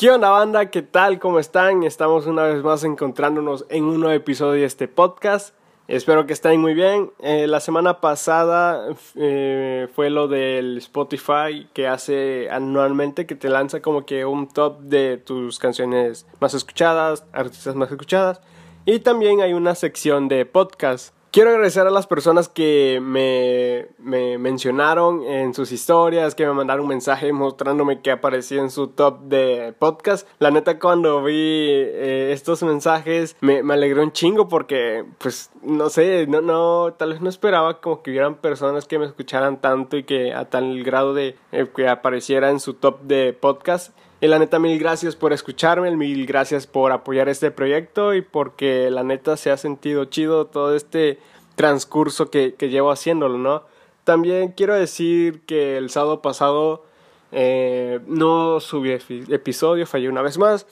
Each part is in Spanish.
¿Qué onda banda? ¿Qué tal? ¿Cómo están? Estamos una vez más encontrándonos en un nuevo episodio de este podcast. Espero que estén muy bien. Eh, la semana pasada eh, fue lo del Spotify que hace anualmente, que te lanza como que un top de tus canciones más escuchadas, artistas más escuchadas. Y también hay una sección de podcast. Quiero agradecer a las personas que me, me, mencionaron en sus historias, que me mandaron un mensaje mostrándome que aparecía en su top de podcast. La neta, cuando vi eh, estos mensajes, me, me, alegró un chingo porque, pues, no sé, no, no, tal vez no esperaba como que hubieran personas que me escucharan tanto y que a tal grado de eh, que apareciera en su top de podcast. Y la neta, mil gracias por escucharme, mil gracias por apoyar este proyecto y porque la neta se ha sentido chido todo este transcurso que, que llevo haciéndolo, ¿no? También quiero decir que el sábado pasado eh, no subí episodio, fallé una vez más.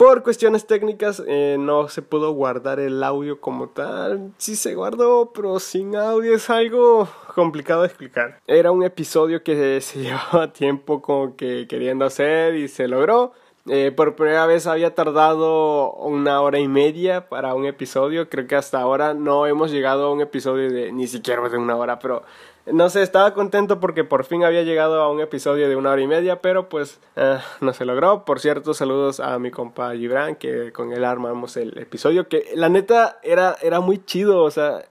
Por cuestiones técnicas eh, no se pudo guardar el audio como tal. Sí se guardó, pero sin audio es algo complicado de explicar. Era un episodio que se llevaba tiempo como que queriendo hacer y se logró. Eh, por primera vez había tardado una hora y media para un episodio. Creo que hasta ahora no hemos llegado a un episodio de ni siquiera de una hora, pero no sé, estaba contento porque por fin había llegado a un episodio de una hora y media, pero pues eh, no se logró. Por cierto, saludos a mi compa Gibran, que con él armamos el episodio, que la neta era, era muy chido, o sea,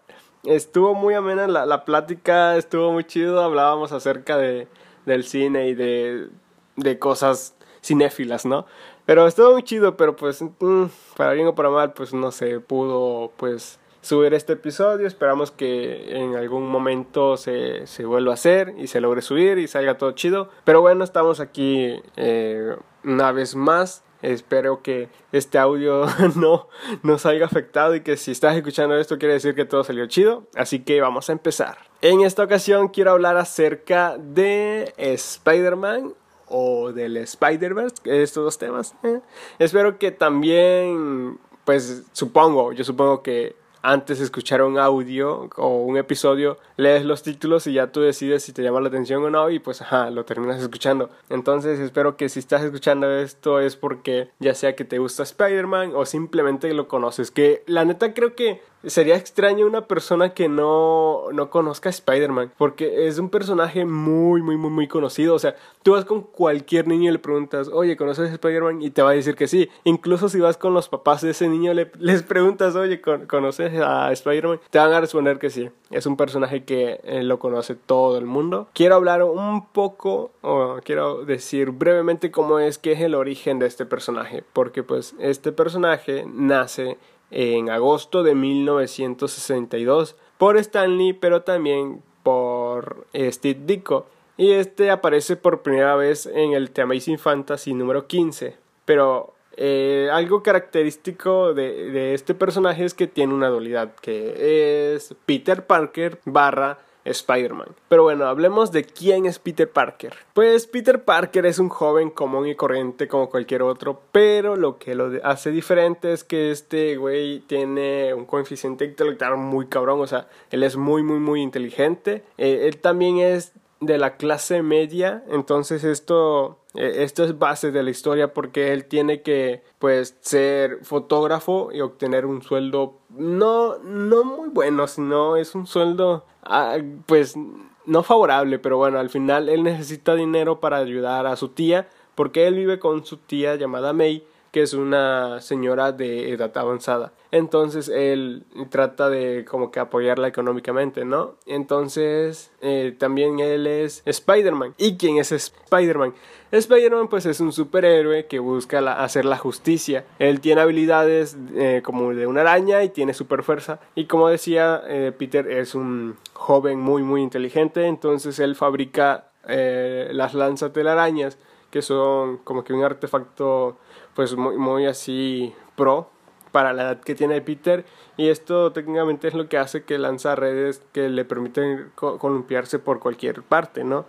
estuvo muy amena la, la plática, estuvo muy chido, hablábamos acerca de, del cine y de, de cosas cinéfilas, ¿no? Pero estuvo muy chido, pero pues mm, para bien o para mal, pues no se pudo pues subir este episodio. Esperamos que en algún momento se, se vuelva a hacer y se logre subir y salga todo chido. Pero bueno, estamos aquí eh, una vez más. Espero que este audio no, no salga afectado y que si estás escuchando esto quiere decir que todo salió chido. Así que vamos a empezar. En esta ocasión quiero hablar acerca de Spider-Man o del Spider-Verse, estos dos temas. Eh. Espero que también, pues supongo, yo supongo que antes escuchar un audio o un episodio, lees los títulos y ya tú decides si te llama la atención o no y pues ajá, lo terminas escuchando. Entonces espero que si estás escuchando esto es porque ya sea que te gusta Spider-Man o simplemente lo conoces. Que la neta creo que sería extraño una persona que no, no conozca a Spider-Man, porque es un personaje muy, muy, muy, muy conocido. O sea, tú vas con cualquier niño y le preguntas, oye, ¿conoces a Spider-Man? Y te va a decir que sí. Incluso si vas con los papás de ese niño, le, les preguntas, oye, ¿conoces a Spider-Man? Te van a responder que sí. Es un personaje que eh, lo conoce todo el mundo. Quiero hablar un poco, o quiero decir brevemente cómo es que es el origen de este personaje, porque pues este personaje nace en agosto de 1962 por Stanley, pero también por eh, Steve Ditko. Y este aparece por primera vez en el The Amazing Fantasy número 15. Pero eh, algo característico de, este personaje es que tiene una dualidad, que es Peter Parker barra Spider-Man. Pero bueno, hablemos de quién es Peter Parker. Pues Peter Parker es un joven común y corriente como cualquier otro, pero lo que lo hace diferente es que este güey tiene un coeficiente intelectual muy cabrón, o sea, él es muy, muy, muy inteligente. Eh, él también es de la clase media, entonces esto e, esto es base de la historia porque él tiene que pues ser fotógrafo y obtener un sueldo no no muy bueno, sino es un sueldo ah, pues no favorable, pero bueno, al final él necesita dinero para ayudar a su tía porque él vive con su tía llamada May que es una señora de edad avanzada. Entonces él trata de como que apoyarla económicamente, ¿no? Entonces eh, también él es Spider-Man. ¿Y quién es Spider-Man? Spider-Man pues es un superhéroe que busca hacer la justicia. Él tiene habilidades eh, como de una araña y tiene super fuerza. Y como decía, eh, Peter es un joven muy muy inteligente, entonces él fabrica las lanzas telarañas que son como que un artefacto pues muy, muy así pro para la edad que tiene Peter y esto técnicamente es lo que hace que lanza redes que le permiten columpiarse por cualquier parte, ¿no?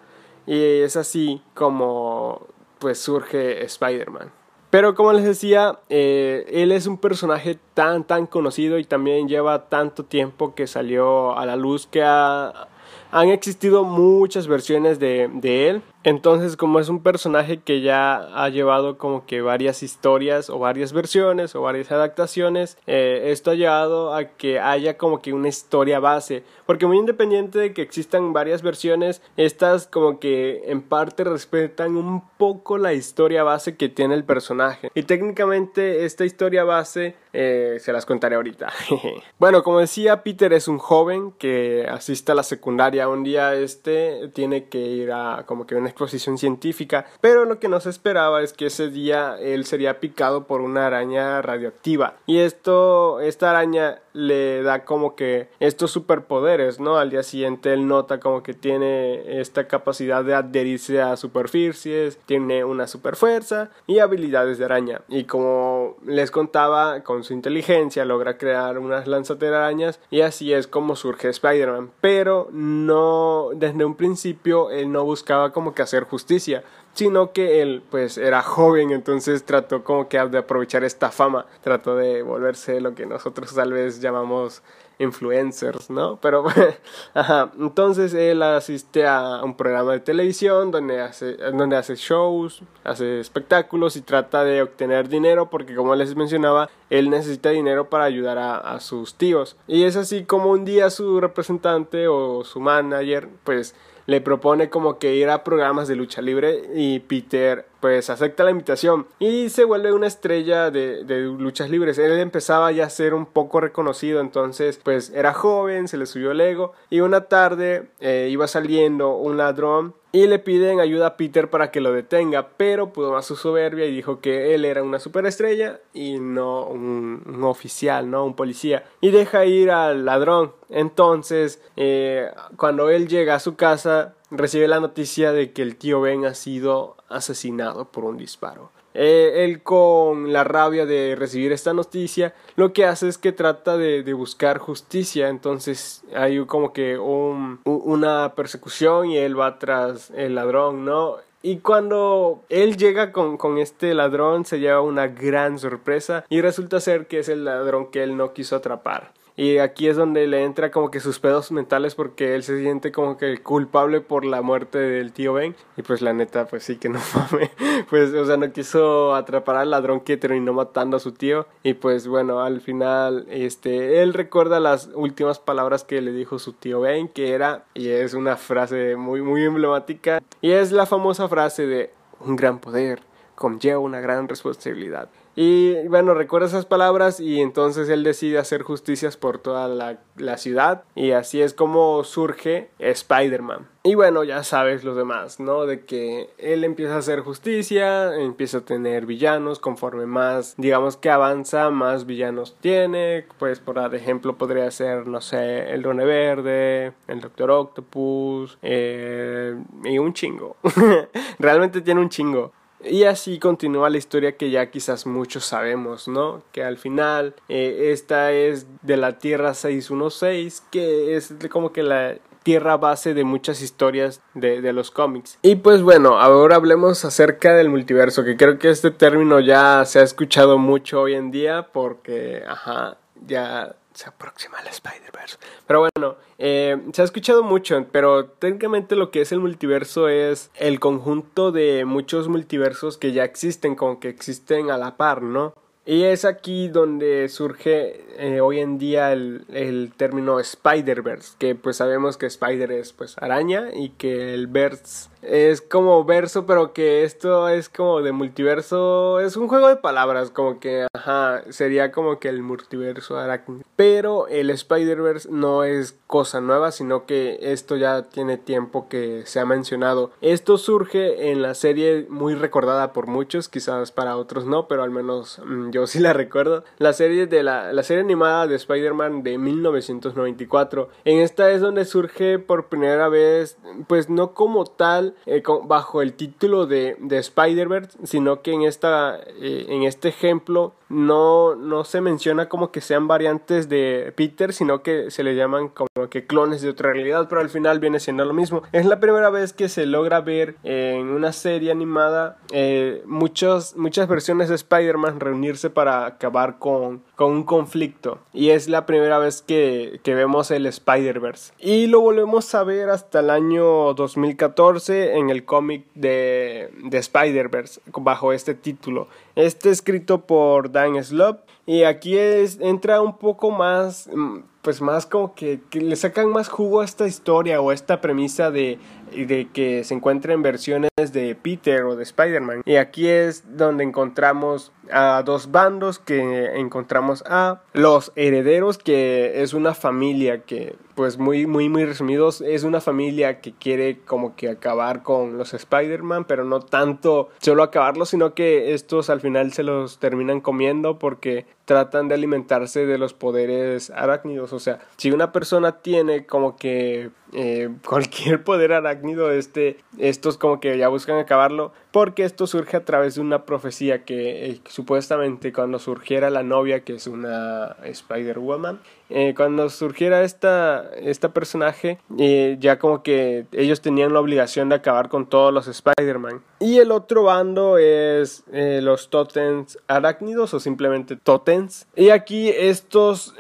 Y es así como pues surge Spider-Man. Pero como les decía, eh, él es un personaje tan tan conocido y también lleva tanto tiempo que salió a la luz que ha, han existido muchas versiones de, de él. Entonces, como es un personaje que ya ha llevado como que varias historias o varias versiones o varias adaptaciones, eh, esto ha llevado a que haya como que una historia base. Porque muy independiente de que existan varias versiones, estas como que en parte respetan un poco la historia base que tiene el personaje. Y técnicamente esta historia base eh, se las contaré ahorita. bueno, como decía, Peter es un joven que asiste a la secundaria. Un día este tiene que ir a como que una exposición científica, pero lo que no se esperaba es que ese día él sería picado por una araña radioactiva. Y esto, esta araña le da como que estos superpoderes, ¿no? Al día siguiente él nota como que tiene esta capacidad de adherirse a superficies, tiene una super fuerza y habilidades de araña. Y como les contaba, con su inteligencia logra crear unas lanzatelarañas y así es como surge Spider-Man. Pero no, desde un principio él no buscaba como que hacer justicia, sino que él pues era joven, entonces trató como que de aprovechar esta fama, trató de volverse lo que nosotros tal vez llamamos influencers, ¿no? Pero, ajá, entonces él asiste a un programa de televisión donde hace, donde hace shows, hace espectáculos y trata de obtener dinero porque como les mencionaba, él necesita dinero para ayudar a, a sus tíos. Y es así como un día su representante o su manager, pues, le propone como que ir a programas de lucha libre y Peter pues acepta la invitación y se vuelve una estrella de, de, luchas libres. Él empezaba ya a ser un poco reconocido, entonces pues era joven, se le subió el ego y una tarde eh, iba saliendo un ladrón y le piden ayuda a Peter para que lo detenga, pero pudo más su soberbia y dijo que él era una superestrella y no un, oficial, no un policía, y deja ir al ladrón. Entonces, eh, cuando él llega a su casa, recibe la noticia de que el tío Ben ha sido asesinado por un disparo. Eh, él con la rabia de recibir esta noticia lo que hace es que trata de, de buscar justicia entonces hay como que un, una persecución y él va tras el ladrón no y cuando él llega con, con, este ladrón se lleva una gran sorpresa y resulta ser que es el ladrón que él no quiso atrapar. Y aquí es donde le entra como que sus pedos mentales porque él se siente como que culpable por la muerte del tío Ben. Y pues la neta, pues sí que no fame. Pues, o sea, no quiso atrapar al ladrón que terminó matando a su tío. Y pues bueno, al final, este, él recuerda las últimas palabras que le dijo su tío Ben, que era, y es una frase muy, muy emblemática. Y es la famosa frase de un gran poder conlleva una gran responsabilidad. Y bueno, recuerda esas palabras y entonces él decide hacer justicias por toda la, la ciudad y así es como surge Spider-Man. Y bueno, ya sabes los demás, ¿no? De que él empieza a hacer justicia, empieza a tener villanos, conforme más, digamos que avanza, más villanos tiene. Pues por ejemplo podría ser, no sé, el Rone Verde, el Doctor Octopus, eh, y un chingo. Realmente tiene un chingo. Y así continúa la historia que ya quizás muchos sabemos, ¿no? Que al final eh, esta es de la Tierra 616, que es como que la tierra base de muchas historias de, de, los cómics. Y pues bueno, ahora hablemos acerca del multiverso, que creo que este término ya se ha escuchado mucho hoy en día porque, ajá, ya se aproxima el Spider-Verse. Pero bueno, eh, se ha escuchado mucho, pero técnicamente lo que es el multiverso es el conjunto de muchos multiversos que ya existen, como que existen a la par, ¿no? Y es aquí donde surge eh, hoy en día el, el término Spider-Verse, que pues sabemos que Spider es pues araña y que el verse es como verso, pero que esto es como de multiverso, es un juego de palabras, como que, ajá, sería como que el multiverso aracne. Pero el Spider-Verse no es cosa nueva, sino que esto ya tiene tiempo que se ha mencionado. Esto surge en la serie muy recordada por muchos, quizás para otros no, pero al menos mmm, yo sí la recuerdo. La serie de la, la serie animada de Spider-Man de 1994. En esta es donde surge por primera vez, pues no como tal, eh, bajo el título de, de Spider-Verse, sino que en, esta, eh, en este ejemplo no, no se menciona como que sean variantes de Peter, sino que se le llaman como que clones de otra realidad, pero al final viene siendo lo mismo. Es la primera vez que se logra ver en una serie animada eh, muchos, muchas versiones de Spider-Man reunirse para acabar con, con, un conflicto. Y es la primera vez que, que vemos el Spider-Verse. Y lo volvemos a ver hasta el año 2014 en el cómic de, de Spider-Verse bajo este título. Este escrito por Dan Slott y aquí es, entra un poco más, mm, pues más como que, que, le sacan más jugo a esta historia o a esta premisa de, de que se encuentren versiones de Peter o de Spider-Man. Y aquí es donde encontramos a dos bandos que encontramos a los herederos que es una familia que pues muy muy muy resumidos es una familia que quiere como que acabar con los Spider-Man pero no tanto solo acabarlos sino que estos al final se los terminan comiendo porque tratan de alimentarse de los poderes arácnidos. O sea si una persona tiene como que eh, cualquier poder arácnido este estos como que ya buscan acabarlo porque esto surge a través de una profecía que eh, supuestamente cuando surgiera la novia, que es una Spider-Woman, eh, cuando surgiera esta, personaje, eh, ya como que ellos tenían la obligación de acabar con todos los Spider-Man. Y el otro bando es eh, los Totens arácnidos o simplemente Totens. Y aquí estos,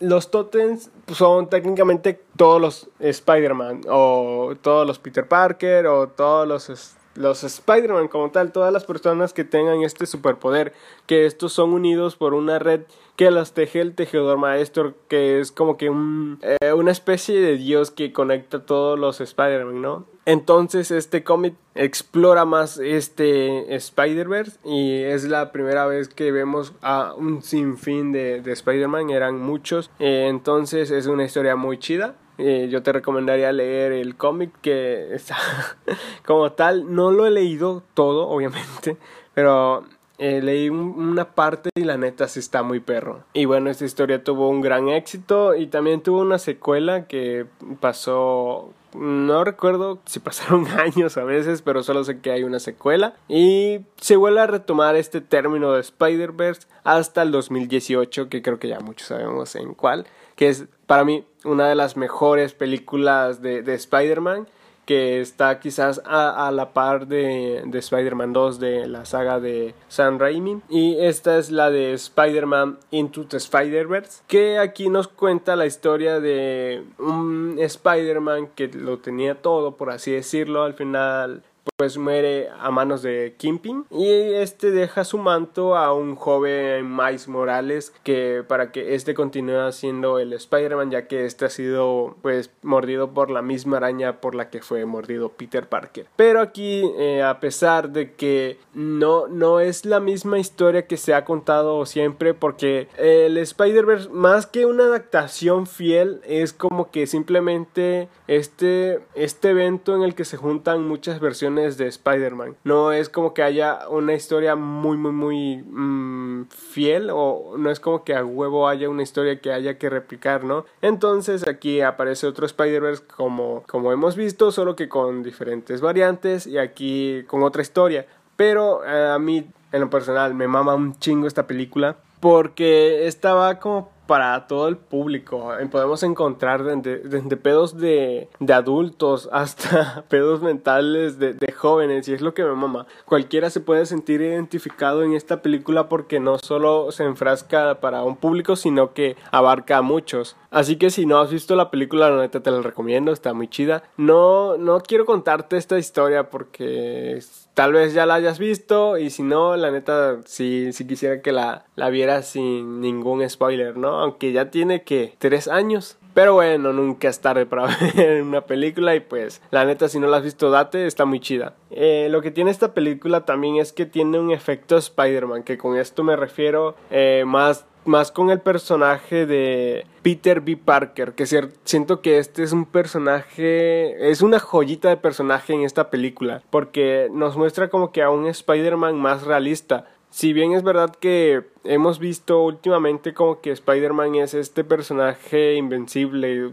los Totens son técnicamente todos los Spider-Man o todos los Peter Parker o todos los los Spider-Man como tal, todas las personas que tengan este superpoder, que estos son unidos por una red que las teje el tejedor maestro, que es como que un, eh, una especie de dios que conecta todos los Spider-Man, ¿no? Entonces este cómic explora más este Spider-Verse y es la primera vez que vemos a un sinfín de, de Spider-Man, eran muchos, eh, entonces es una historia muy chida. Eh, yo te recomendaría leer el cómic que está como tal. No lo he leído todo, obviamente, pero eh, leí una parte y la neta sí está muy perro. Y bueno, esta historia tuvo un gran éxito y también tuvo una secuela que pasó no recuerdo si pasaron años a veces, pero solo sé que hay una secuela. Y se vuelve a retomar este término de Spider-Verse hasta el 2018, que creo que ya muchos sabemos en cuál, que es para mí una de las mejores películas de, de Spider-Man que está quizás a, a la par de, de Spider-Man 2 de la saga de Sam Raimi. Y esta es la de Spider-Man Into the Spider-Verse que aquí nos cuenta la historia de un Spider-Man que lo tenía todo por así decirlo al final pues muere a manos de Kimping y este deja su manto a un joven Miles Morales que para que este continúe siendo el Spider-Man ya que este ha sido pues mordido por la misma araña por la que fue mordido Peter Parker. Pero aquí eh, a pesar de que no no es la misma historia que se ha contado siempre porque el Spider-Verse más que una adaptación fiel es como que simplemente este este evento en el que se juntan muchas versiones de Spider-Man. No es como que haya una historia muy, muy, muy mmm, fiel o no es como que a huevo haya una historia que haya que replicar, ¿no? Entonces aquí aparece otro Spider-Verse como, como hemos visto, solo que con diferentes variantes y aquí con otra historia. Pero eh, a mí, en lo personal, me mama un chingo esta película porque estaba como para todo el público. Podemos encontrar desde, pedos de, de, adultos hasta pedos mentales de, de, jóvenes y es lo que me mama. Cualquiera se puede sentir identificado en esta película porque no solo se enfrasca para un público sino que abarca a muchos. Así que si no has visto la película, la neta te la recomiendo, está muy chida. No, no quiero contarte esta historia porque tal vez ya la hayas visto y si no, la neta sí, quisiera que la, la vieras sin ningún spoiler, ¿no? Aunque ya tiene que tres años. Pero bueno, nunca es tarde para ver una película y pues la neta si no la has visto date, está muy chida. Eh, lo que tiene esta película también es que tiene un efecto Spider-Man, que con esto me refiero eh, más más con el personaje de Peter B. Parker, que siento que este es un personaje, es una joyita de personaje en esta película, porque nos muestra como que a un Spider-Man más realista. Si bien es verdad que hemos visto últimamente como que Spider-Man es este personaje invencible,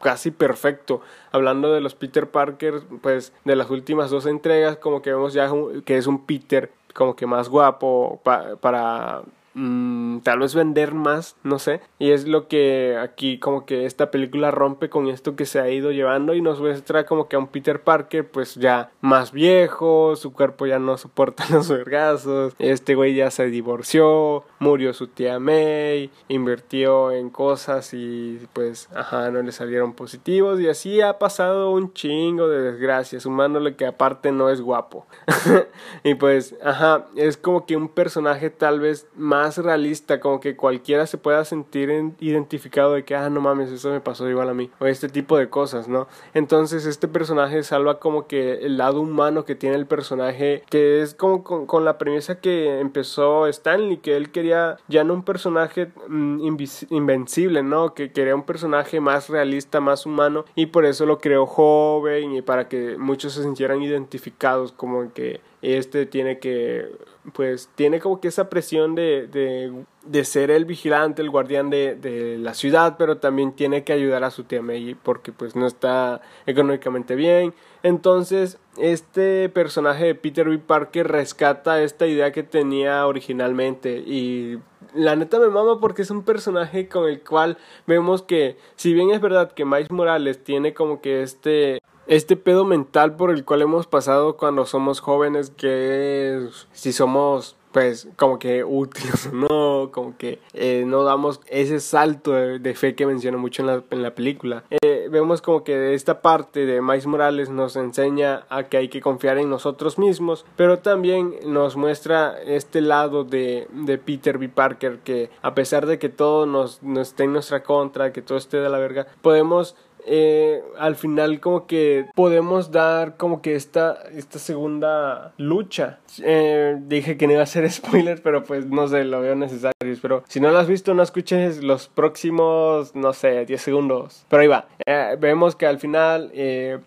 casi perfecto. Hablando de los Peter Parker, pues de las últimas dos entregas, como que vemos ya que es un Peter como que más guapo para mm, tal vez vender más, no sé. Y es lo que aquí como que esta película rompe con esto que se ha ido llevando y nos muestra como que a un Peter Parker pues ya más viejo, su cuerpo ya no soporta los vergazos, este güey ya se divorció, murió su tía May, invirtió en cosas y pues ajá, no le salieron positivos y así ha pasado un chingo de desgracias, sumándole que aparte no es guapo. y pues ajá, es como que un personaje tal vez más realista, como que cualquiera se pueda sentir identificado de que, ah, no mames, eso me pasó igual a mí, o este tipo de cosas, ¿no? Entonces este personaje salva como que el lado humano que tiene el personaje, que es como con, la premisa que empezó Stanley, que él quería ya no un personaje mm, invencible, ¿no? Que quería un personaje más realista, más humano, y por eso lo creó joven y para que muchos se sintieran identificados como que este tiene que, pues, tiene como que esa presión de, de, de ser el vigilante, el guardián de, de, la ciudad, pero también tiene que ayudar a su tía May porque, pues, no está económicamente bien. Entonces, este personaje de Peter B. Parker rescata esta idea que tenía originalmente y la neta me mama porque es un personaje con el cual vemos que si bien es verdad que Miles Morales tiene como que este este pedo mental por el cual hemos pasado cuando somos jóvenes, que si somos pues como que útiles o no, como que eh, no damos ese salto de, fe que menciona mucho en la, en la película. Eh, vemos como que esta parte de Miles Morales nos enseña a que hay que confiar en nosotros mismos, pero también nos muestra este lado de, de Peter B. Parker que a pesar de que todo nos, nos esté en nuestra contra, que todo esté de la verga, podemos eh, al final como que podemos dar como que esta, esta segunda lucha. Eh, dije que no iba a ser spoiler, pero pues no sé, lo veo necesario. Pero si no lo has visto, no escuches los próximos, no sé, 10 segundos. Pero ahí va. Eh, vemos que al final,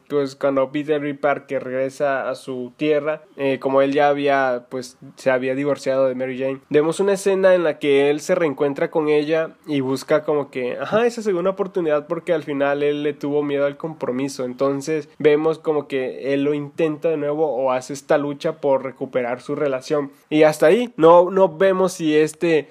pues cuando Peter B. Parker regresa a su tierra, como él ya había, pues se había divorciado de Mary Jane, vemos una escena en la que él se reencuentra con ella y busca como que, ajá, esa segunda oportunidad porque al final él le tuvo miedo al compromiso. Entonces vemos como que él lo intenta de nuevo o hace esta lucha por recuperar su relación. Y hasta ahí no, no vemos si este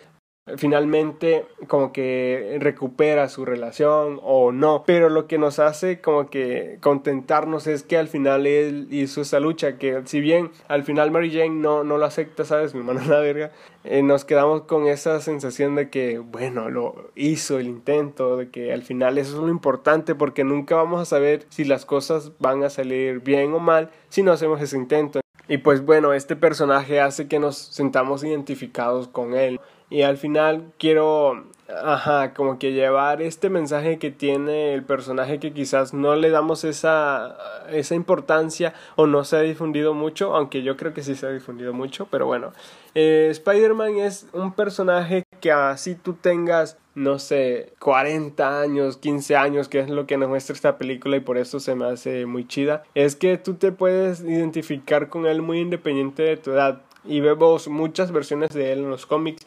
finalmente como que recupera su relación o no. Pero lo que nos hace como que contentarnos es que al final él hizo esa lucha que si bien al final Mary Jane no, no lo acepta sabes mi hermano la verga. Eh, nos quedamos con esa sensación de que bueno lo hizo el intento de que al final eso es lo importante porque nunca vamos a saber si las cosas van a salir bien o mal si no hacemos ese intento. Y pues bueno este personaje hace que nos sentamos identificados con él y al final quiero, ajá, como que llevar este mensaje que tiene el personaje que quizás no le damos esa, esa importancia o no se ha difundido mucho, aunque yo creo que sí se ha difundido mucho, pero bueno, eh, Spider-Man es un personaje que así tú tengas, no sé, 40 años, 15 años, que es lo que nos muestra esta película y por eso se me hace muy chida, es que tú te puedes identificar con él muy independiente de tu edad. Y vemos muchas versiones de él en los cómics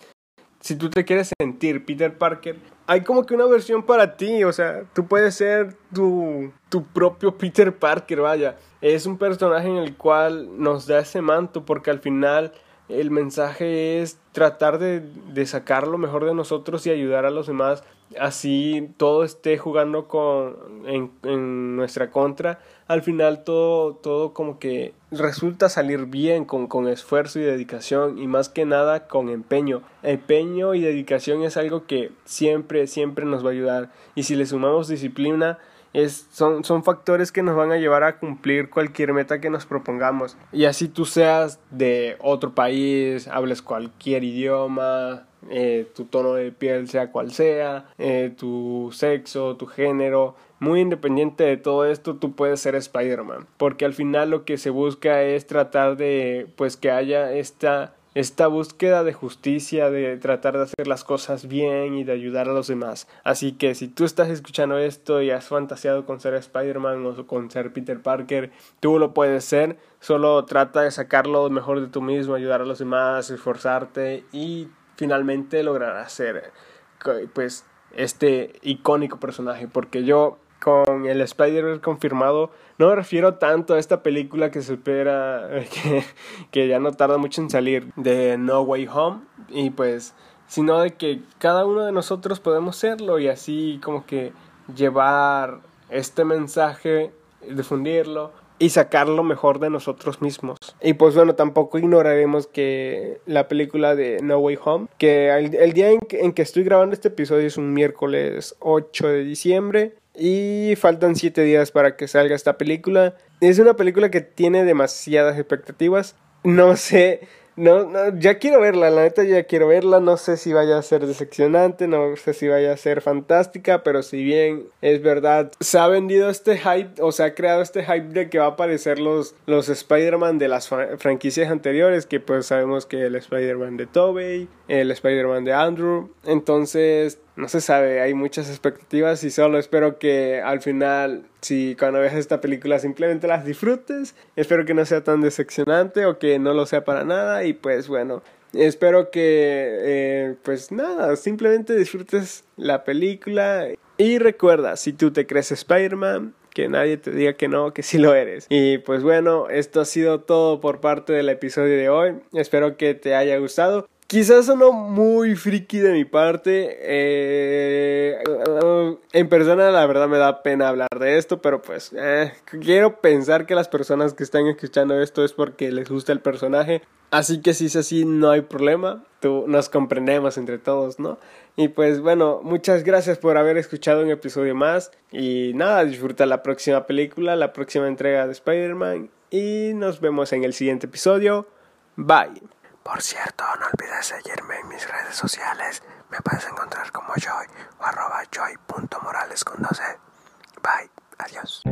si tú te quieres sentir Peter Parker, hay como que una versión para ti, o sea, tú puedes ser tu, tu propio Peter Parker, vaya. Es un personaje en el cual nos da ese manto porque al final el mensaje es tratar de, de, sacar lo mejor de nosotros y ayudar a los demás. Así todo esté jugando con, en, en nuestra contra. Al final todo, todo como que resulta salir bien con, con esfuerzo y dedicación y más que nada con empeño. Empeño y dedicación es algo que siempre, siempre nos va a ayudar. Y si le sumamos disciplina, es, son, son factores que nos van a llevar a cumplir cualquier meta que nos propongamos. Y así tú seas de otro país, hables cualquier idioma, eh, tu tono de piel sea cual sea, eh, tu sexo, tu género, muy independiente de todo esto, tú puedes ser Spider-Man. Porque al final lo que se busca es tratar de, pues, que haya esta esta búsqueda de justicia, de tratar de hacer las cosas bien y de ayudar a los demás. Así que si tú estás escuchando esto y has fantaseado con ser Spider-Man o con ser Peter Parker, tú lo puedes ser, solo trata de sacar lo mejor de tú mismo, ayudar a los demás, esforzarte y finalmente lograrás ser pues este icónico personaje porque yo con el Spider-Man confirmado, no me refiero tanto a esta película que se espera, que, que, ya no tarda mucho en salir, de No Way Home. Y pues sino de que cada uno de nosotros podemos serlo y así como que llevar este mensaje, difundirlo y sacar lo mejor de nosotros mismos. Y pues bueno, tampoco ignoraremos que la película de No Way Home, que el, día en que, en que, estoy grabando este episodio es un miércoles 8 de diciembre y faltan 7 días para que salga esta película. Es una película que tiene demasiadas expectativas. No sé no, no, ya quiero verla, la neta ya quiero verla, no sé si vaya a ser decepcionante, no sé si vaya a ser fantástica, pero si bien es verdad, se ha vendido este hype, o se ha creado este hype de que va a aparecer los, los Spider-Man de las franquicias anteriores, que pues sabemos que el Spider-Man de Tobey, el Spider-Man de Andrew, entonces no se sabe, hay muchas expectativas y solo espero que al final, si cuando veas esta película simplemente las disfrutes, espero que no sea tan decepcionante o que no lo sea para nada y pues bueno, espero que eh, pues nada, simplemente disfrutes la película y recuerda, si tú te crees Spider-Man, que nadie te diga que no, que sí lo eres. Y pues bueno, esto ha sido todo por parte del episodio de hoy. Espero que te haya gustado. Quizás sonó muy friki de mi parte. Eh, en persona, la verdad, me da pena hablar de esto, pero pues eh, quiero pensar que las personas que están escuchando esto es porque les gusta el personaje. Así que si es así, no hay problema. Tú, nos comprendemos entre todos, ¿no? Y pues bueno, muchas gracias por haber escuchado un episodio más. Y nada, disfruta la próxima película, la próxima entrega de Spider-Man. Y nos vemos en el siguiente episodio. Bye. Por cierto, no olvides seguirme en mis redes sociales. Me puedes encontrar como Joy o arroba joy.morales con 12. Bye. Adiós.